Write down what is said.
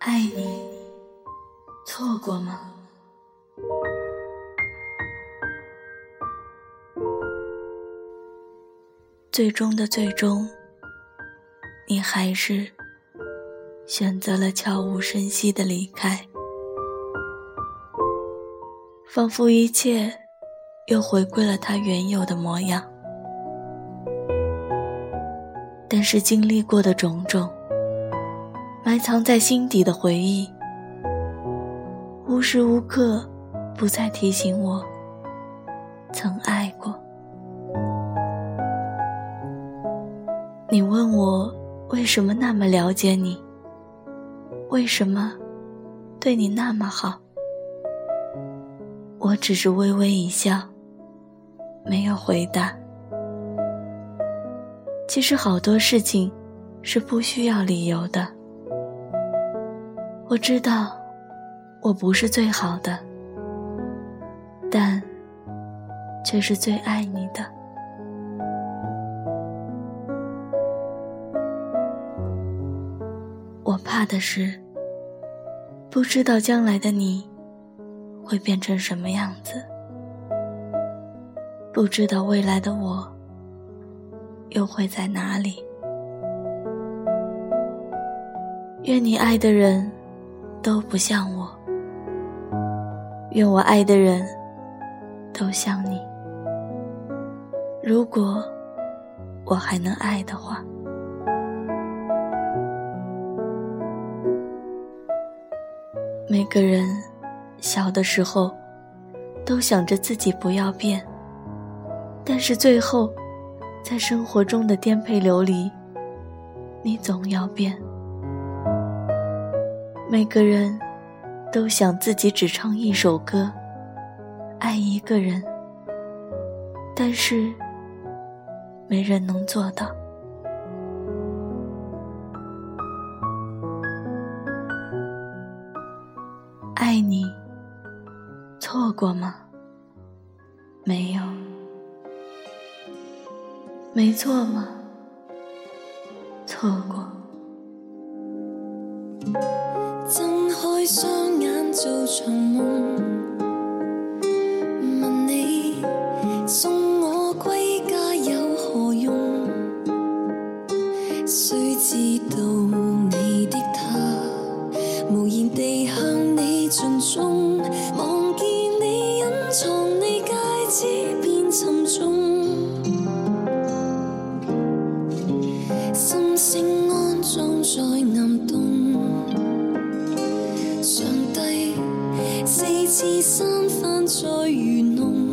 爱你，错过吗？最终的最终，你还是选择了悄无声息的离开，仿佛一切又回归了它原有的模样。但是经历过的种种，埋藏在心底的回忆，无时无刻不再提醒我曾爱过。你问我为什么那么了解你，为什么对你那么好，我只是微微一笑，没有回答。其实好多事情是不需要理由的。我知道我不是最好的，但却是最爱你的。我怕的是，不知道将来的你会变成什么样子，不知道未来的我又会在哪里。愿你爱的人都不像我，愿我爱的人都像你。如果我还能爱的话。每个人小的时候都想着自己不要变，但是最后，在生活中的颠沛流离，你总要变。每个人都想自己只唱一首歌，爱一个人，但是没人能做到。爱你，错过吗？没有，没错吗？错过。睁开双眼做场梦，问你送我归家有何用？谁知道你的他无言地向你。尽忠，星安葬在岩洞，上帝四次三番再愚弄，